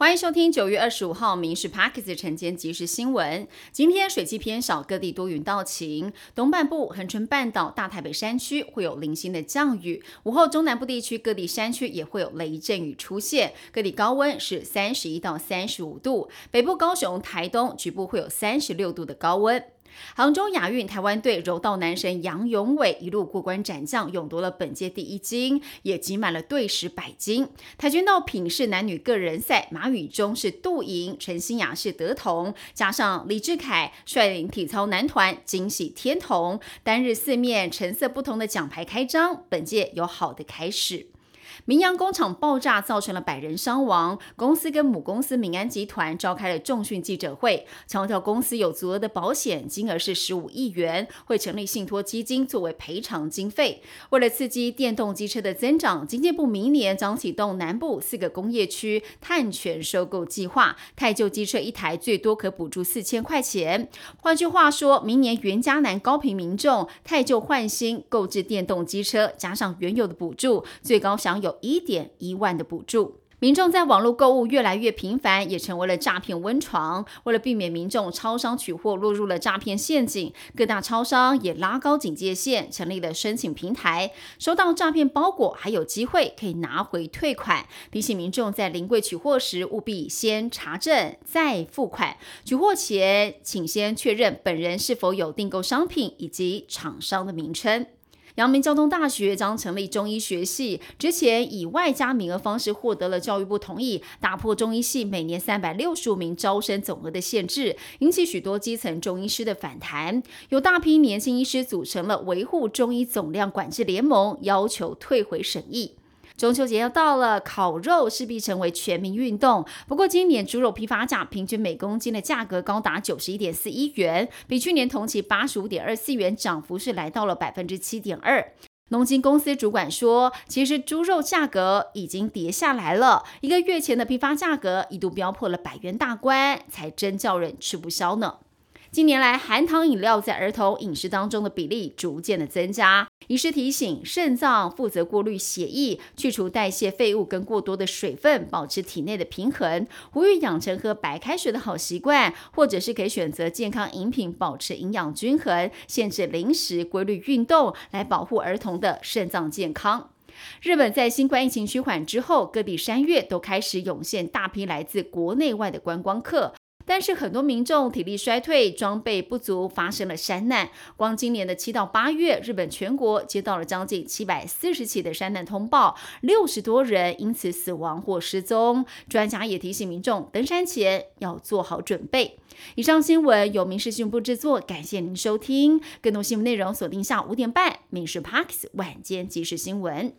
欢迎收听九月二十五号《民事 p a r k e s 晨间即时新闻》。今天水汽偏少，各地多云到晴。东半部、恒春半岛、大台北山区会有零星的降雨。午后中南部地区各地山区也会有雷阵雨出现。各地高温是三十一到三十五度。北部高雄、台东局部会有三十六度的高温。杭州亚运，台湾队柔道男神杨永伟一路过关斩将，勇夺了本届第一金，也集满了队史百金。跆拳道品式男女个人赛，马宇中是杜银，陈欣雅是得铜，加上李志凯率领体操男团惊喜天童，单日四面成色不同的奖牌开张，本届有好的开始。明阳工厂爆炸造成了百人伤亡，公司跟母公司民安集团召开了重讯记者会，强调公司有足额的保险，金额是十五亿元，会成立信托基金作为赔偿经费。为了刺激电动机车的增长，经济部明年将启动南部四个工业区碳权收购计划，太旧机车一台最多可补助四千块钱。换句话说，明年原家南高频民众太旧换新购置电动机车，加上原有的补助，最高享有。有一点一万的补助，民众在网络购物越来越频繁，也成为了诈骗温床。为了避免民众超商取货落入了诈骗陷阱，各大超商也拉高警戒线，成立了申请平台。收到诈骗包裹还有机会可以拿回退款，提醒民众在临柜取货时务必先查证再付款。取货前请先确认本人是否有订购商品以及厂商的名称。阳明交通大学将成立中医学系，之前以外加名额方式获得了教育部同意，打破中医系每年三百六十五名招生总额的限制，引起许多基层中医师的反弹。有大批年轻医师组成了维护中医总量管制联盟，要求退回审议。中秋节要到了，烤肉势必成为全民运动。不过，今年猪肉批发价平均每公斤的价格高达九十一点四一元，比去年同期八十五点二四元涨幅是来到了百分之七点二。农经公司主管说，其实猪肉价格已经跌下来了，一个月前的批发价格一度飙破了百元大关，才真叫人吃不消呢。近年来，含糖饮料在儿童饮食当中的比例逐渐的增加。医师提醒，肾脏负责过滤血液、去除代谢废物跟过多的水分，保持体内的平衡。呼吁养成喝白开水的好习惯，或者是可以选择健康饮品，保持营养均衡，限制零食，规律运动，来保护儿童的肾脏健康。日本在新冠疫情趋缓之后，各地山岳都开始涌现大批来自国内外的观光客。但是很多民众体力衰退、装备不足，发生了山难。光今年的七到八月，日本全国接到了将近七百四十起的山难通报，六十多人因此死亡或失踪。专家也提醒民众，登山前要做好准备。以上新闻由民事新闻部制作，感谢您收听。更多新闻内容锁定下午五点半《民事 Parks 晚间即时新闻》。